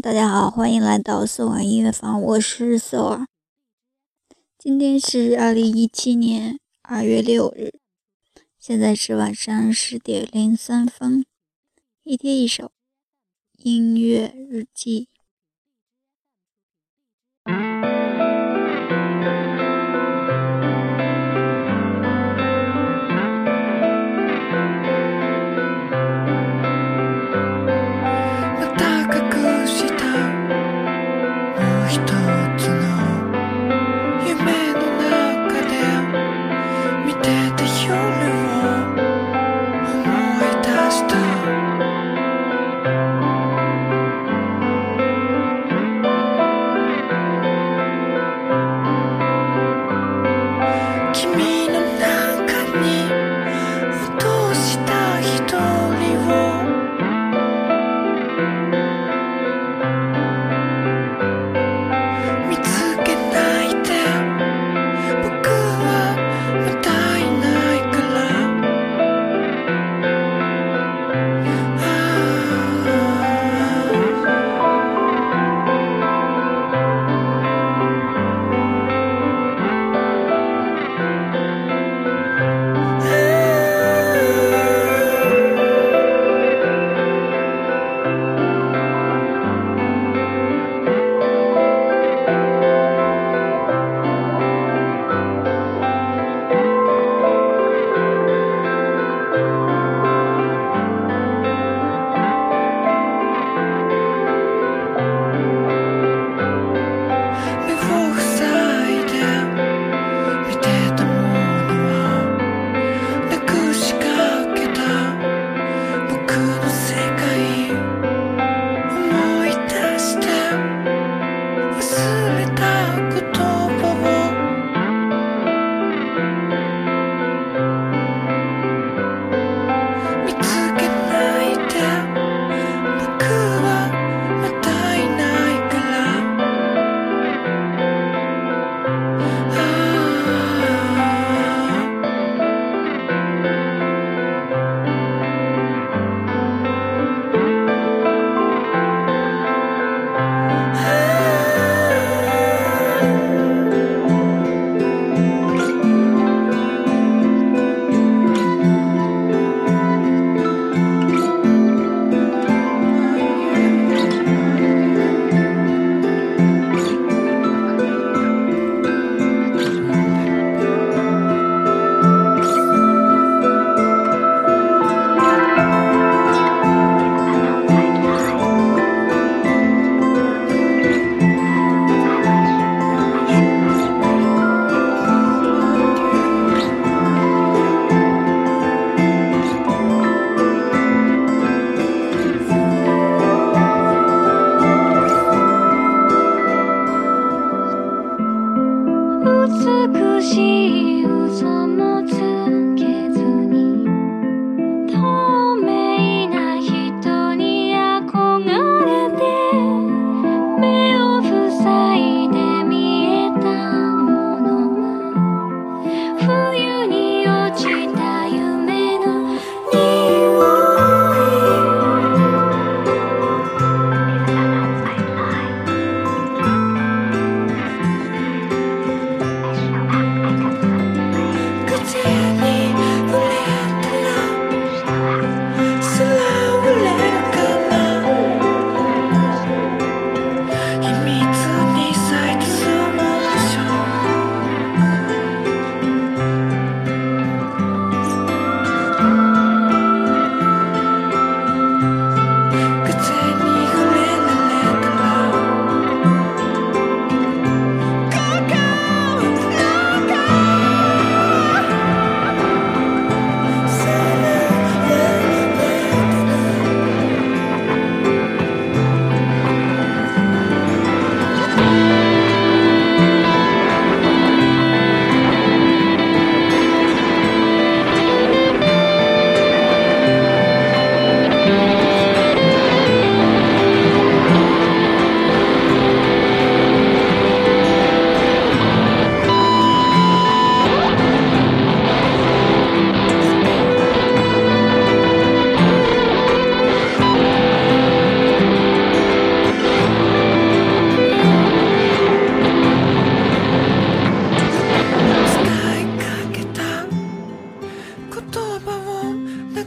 大家好，欢迎来到宋尔音乐房，我是 s o 尔。今天是二零一七年二月六日，现在是晚上十点零三分。一天一首音乐日记。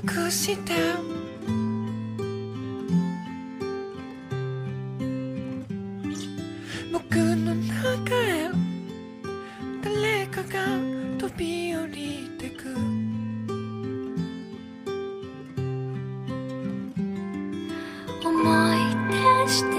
くし」「僕の中へ。誰かが飛び降りてく」「思い出して」